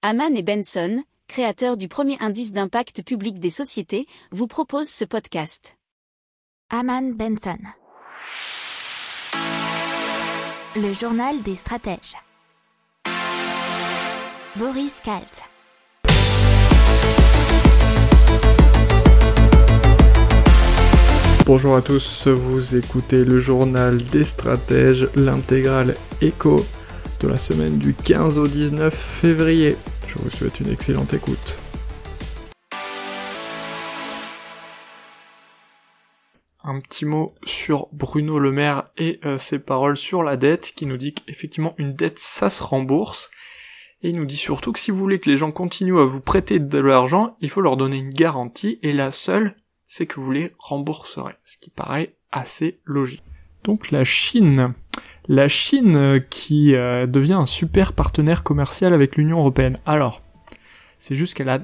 Haman et Benson, créateurs du premier indice d'impact public des sociétés, vous proposent ce podcast. Haman Benson. Le journal des stratèges. Boris Kalt. Bonjour à tous, vous écoutez le journal des stratèges, l'intégrale écho de la semaine du 15 au 19 février. Je vous souhaite une excellente écoute. Un petit mot sur Bruno Le Maire et euh, ses paroles sur la dette qui nous dit qu'effectivement une dette ça se rembourse. Et il nous dit surtout que si vous voulez que les gens continuent à vous prêter de l'argent, il faut leur donner une garantie et la seule, c'est que vous les rembourserez. Ce qui paraît assez logique. Donc la Chine. La Chine euh, qui euh, devient un super partenaire commercial avec l'Union Européenne. Alors, c'est juste qu'elle a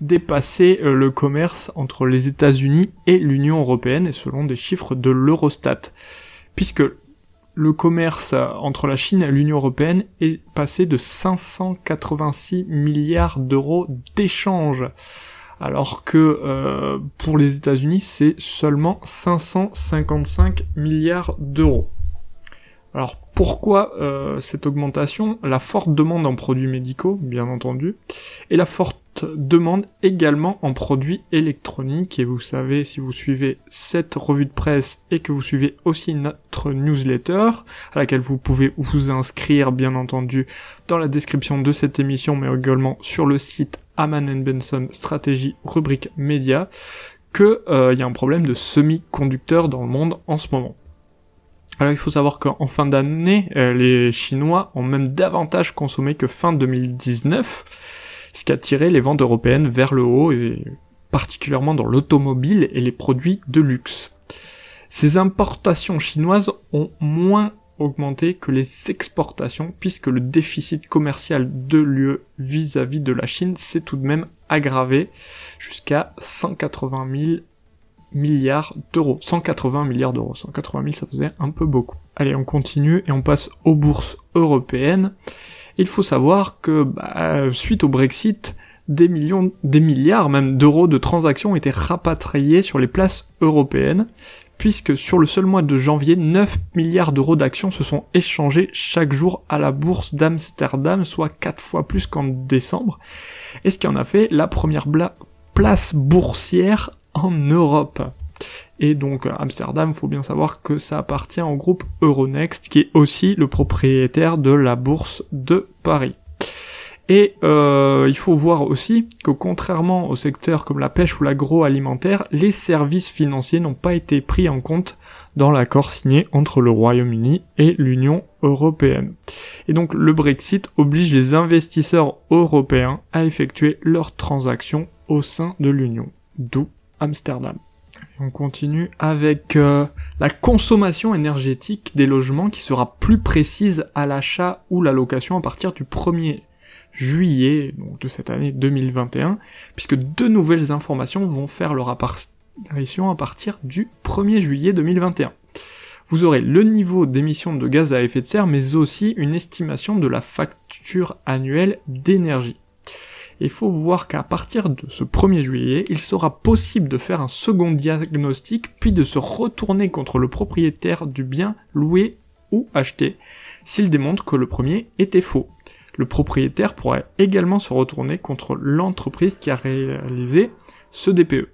dépassé euh, le commerce entre les États-Unis et l'Union Européenne, et selon des chiffres de l'Eurostat. Puisque le commerce entre la Chine et l'Union Européenne est passé de 586 milliards d'euros d'échanges alors que pour les États-Unis c'est seulement 555 milliards d'euros. Alors pourquoi euh, cette augmentation? La forte demande en produits médicaux, bien entendu, et la forte demande également en produits électroniques. Et vous savez, si vous suivez cette revue de presse et que vous suivez aussi notre newsletter, à laquelle vous pouvez vous inscrire, bien entendu, dans la description de cette émission, mais également sur le site Aman Benson Stratégie rubrique média, que euh, il y a un problème de semi-conducteurs dans le monde en ce moment. Alors il faut savoir qu'en fin d'année, euh, les Chinois ont même davantage consommé que fin 2019, ce qui a tiré les ventes européennes vers le haut, et particulièrement dans l'automobile et les produits de luxe. Ces importations chinoises ont moins augmenté que les exportations, puisque le déficit commercial de l'UE vis-à-vis de la Chine s'est tout de même aggravé jusqu'à 180 000 milliards d'euros. 180 milliards d'euros. 180 000, ça faisait un peu beaucoup. Allez, on continue et on passe aux bourses européennes. Il faut savoir que bah, suite au Brexit, des millions, des milliards même d'euros de transactions ont été rapatriés sur les places européennes, puisque sur le seul mois de janvier, 9 milliards d'euros d'actions se sont échangés chaque jour à la bourse d'Amsterdam, soit 4 fois plus qu'en décembre, et ce qui en a fait la première place boursière en Europe. Et donc Amsterdam, faut bien savoir que ça appartient au groupe Euronext, qui est aussi le propriétaire de la bourse de Paris. Et euh, il faut voir aussi que contrairement au secteur comme la pêche ou l'agroalimentaire, les services financiers n'ont pas été pris en compte dans l'accord signé entre le Royaume-Uni et l'Union européenne. Et donc le Brexit oblige les investisseurs européens à effectuer leurs transactions au sein de l'Union. D'où Amsterdam. On continue avec euh, la consommation énergétique des logements qui sera plus précise à l'achat ou la location à partir du 1er juillet de cette année 2021, puisque deux nouvelles informations vont faire leur apparition à partir du 1er juillet 2021. Vous aurez le niveau d'émission de gaz à effet de serre, mais aussi une estimation de la facture annuelle d'énergie il faut voir qu'à partir de ce 1er juillet, il sera possible de faire un second diagnostic, puis de se retourner contre le propriétaire du bien loué ou acheté, s'il démontre que le premier était faux. Le propriétaire pourrait également se retourner contre l'entreprise qui a réalisé ce DPE.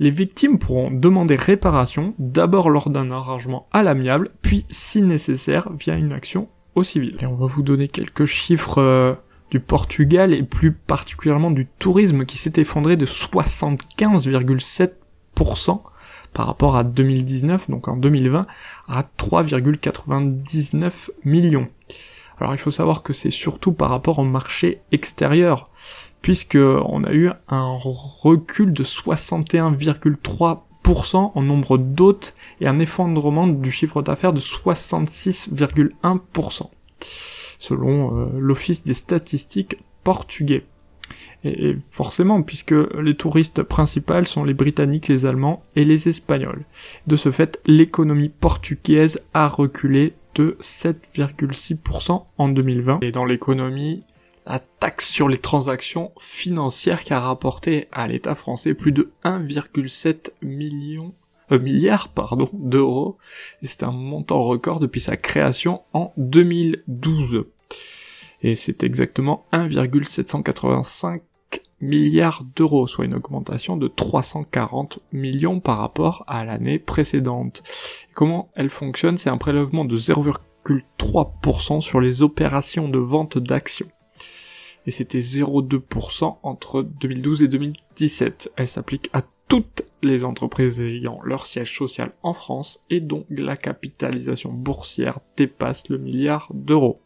Les victimes pourront demander réparation, d'abord lors d'un arrangement à l'amiable, puis si nécessaire via une action au civil. Et on va vous donner quelques chiffres euh, du Portugal et plus particulièrement du tourisme qui s'est effondré de 75,7% par rapport à 2019, donc en 2020, à 3,99 millions. Alors il faut savoir que c'est surtout par rapport au marché extérieur, puisque on a eu un recul de 61,3% en nombre d'hôtes et un effondrement du chiffre d'affaires de 66,1% selon euh, l'Office des statistiques portugais. Et, forcément, puisque les touristes principaux sont les Britanniques, les Allemands et les Espagnols. De ce fait, l'économie portugaise a reculé de 7,6% en 2020. Et dans l'économie, la taxe sur les transactions financières qui a rapporté à l'État français plus de 1,7 million milliards pardon d'euros et c'est un montant record depuis sa création en 2012 et c'est exactement 1,785 milliards d'euros, soit une augmentation de 340 millions par rapport à l'année précédente. comment elle fonctionne? C'est un prélèvement de 0,3% sur les opérations de vente d'actions. Et c'était 0,2% entre 2012 et 2017. Elle s'applique à toutes les entreprises ayant leur siège social en France et dont la capitalisation boursière dépasse le milliard d'euros.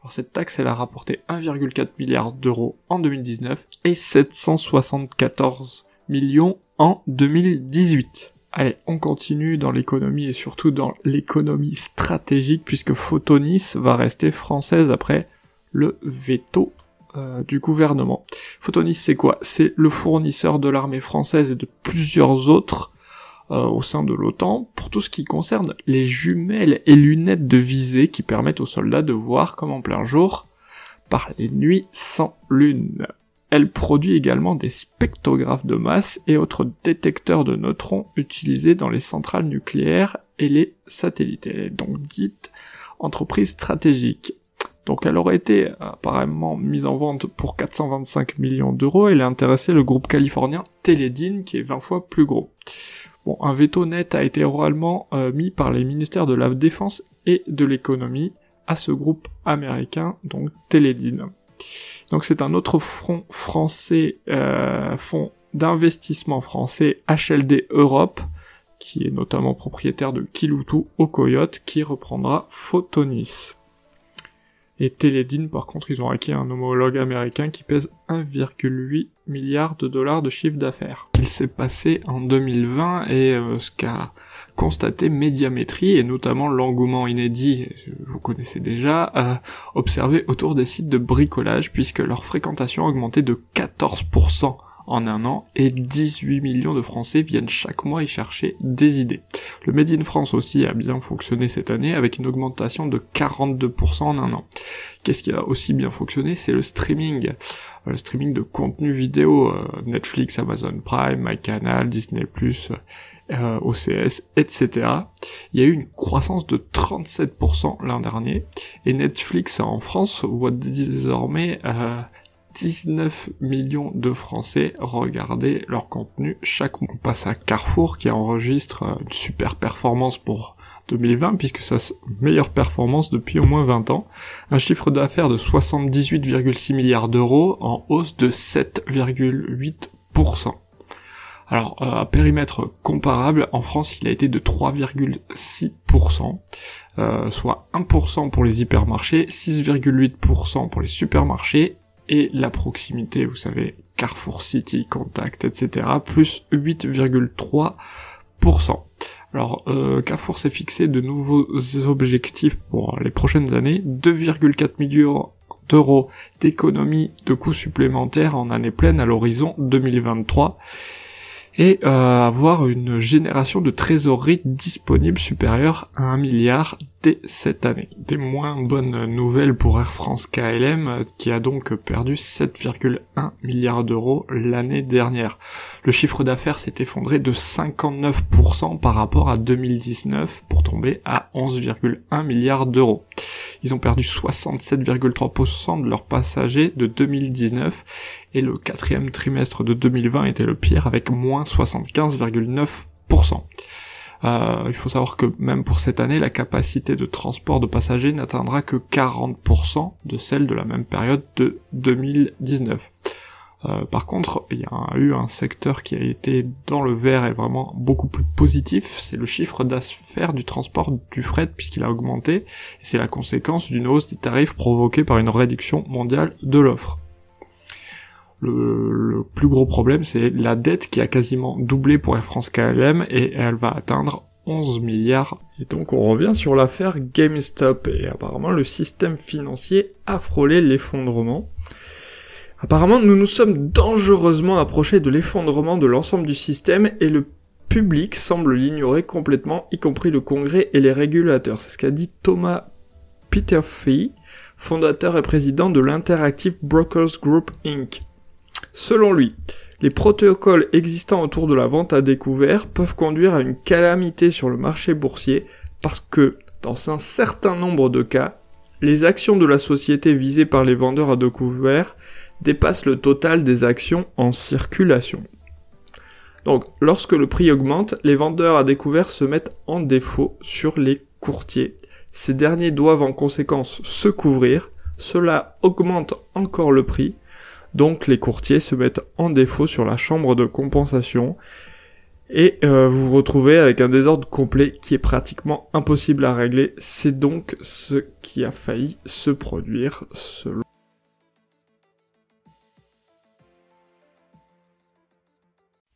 Alors cette taxe, elle a rapporté 1,4 milliard d'euros en 2019 et 774 millions en 2018. Allez, on continue dans l'économie et surtout dans l'économie stratégique puisque Photonis va rester française après le veto euh, du gouvernement. Photonis c'est quoi? C'est le fournisseur de l'armée française et de plusieurs autres euh, au sein de l'OTAN pour tout ce qui concerne les jumelles et lunettes de visée qui permettent aux soldats de voir comme en plein jour par les nuits sans lune. Elle produit également des spectrographes de masse et autres détecteurs de neutrons utilisés dans les centrales nucléaires et les satellites. Elle est donc dite entreprise stratégique. Donc elle aurait été apparemment mise en vente pour 425 millions d'euros et elle a intéressé le groupe californien Teledyne qui est 20 fois plus gros. Bon, un veto net a été oralement euh, mis par les ministères de la Défense et de l'économie à ce groupe américain, donc Teledyne. Donc c'est un autre front français, euh, fonds d'investissement français HLD Europe, qui est notamment propriétaire de Kiloutou au Coyote, qui reprendra Photonis. Et Teledyne, par contre, ils ont acquis un homologue américain qui pèse 1,8 milliard de dollars de chiffre d'affaires. Il s'est passé en 2020 et euh, ce qu'a constaté Médiamétrie et notamment l'engouement inédit, vous connaissez déjà, observé autour des sites de bricolage puisque leur fréquentation a augmenté de 14% en un an et 18 millions de Français viennent chaque mois y chercher des idées. Le Made in France aussi a bien fonctionné cette année avec une augmentation de 42% en un an. Qu'est-ce qui a aussi bien fonctionné? C'est le streaming. Euh, le streaming de contenu vidéo, euh, Netflix, Amazon Prime, MyCanal, Disney+, euh, OCS, etc. Il y a eu une croissance de 37% l'an dernier et Netflix en France voit désormais 19 millions de Français regarder leur contenu chaque mois. On passe à Carrefour qui enregistre une super performance pour 2020 puisque sa meilleure performance depuis au moins 20 ans. Un chiffre d'affaires de 78,6 milliards d'euros en hausse de 7,8%. Alors, euh, à périmètre comparable, en France, il a été de 3,6%, euh, soit 1% pour les hypermarchés, 6,8% pour les supermarchés et la proximité, vous savez, Carrefour City, Contact, etc., plus 8,3%. Alors, euh, Carrefour s'est fixé de nouveaux objectifs pour les prochaines années, 2,4 millions d'euros d'économie de coûts supplémentaires en année pleine à l'horizon 2023 et euh, avoir une génération de trésorerie disponible supérieure à un milliard dès cette année. Des moins bonnes nouvelles pour Air France KLM qui a donc perdu 7,1 milliards d'euros l'année dernière. Le chiffre d'affaires s'est effondré de 59% par rapport à 2019 pour tomber à 11,1 milliards d'euros. Ils ont perdu 67,3% de leurs passagers de 2019 et le quatrième trimestre de 2020 était le pire avec moins 75,9%. Euh, il faut savoir que même pour cette année, la capacité de transport de passagers n'atteindra que 40% de celle de la même période de 2019. Euh, par contre, il y a eu un secteur qui a été dans le vert et vraiment beaucoup plus positif, c'est le chiffre d'affaires du transport du fret puisqu'il a augmenté, et c'est la conséquence d'une hausse des tarifs provoquée par une réduction mondiale de l'offre. Le, plus gros problème, c'est la dette qui a quasiment doublé pour Air France KLM et elle va atteindre 11 milliards. Et donc on revient sur l'affaire GameStop et apparemment le système financier a frôlé l'effondrement. Apparemment, nous nous sommes dangereusement approchés de l'effondrement de l'ensemble du système et le public semble l'ignorer complètement, y compris le Congrès et les régulateurs. C'est ce qu'a dit Thomas Peterfee, fondateur et président de l'Interactive Brokers Group Inc. Selon lui, les protocoles existants autour de la vente à découvert peuvent conduire à une calamité sur le marché boursier parce que, dans un certain nombre de cas, les actions de la société visée par les vendeurs à découvert dépassent le total des actions en circulation. Donc, lorsque le prix augmente, les vendeurs à découvert se mettent en défaut sur les courtiers. Ces derniers doivent en conséquence se couvrir, cela augmente encore le prix, donc les courtiers se mettent en défaut sur la chambre de compensation et euh, vous vous retrouvez avec un désordre complet qui est pratiquement impossible à régler. C'est donc ce qui a failli se produire selon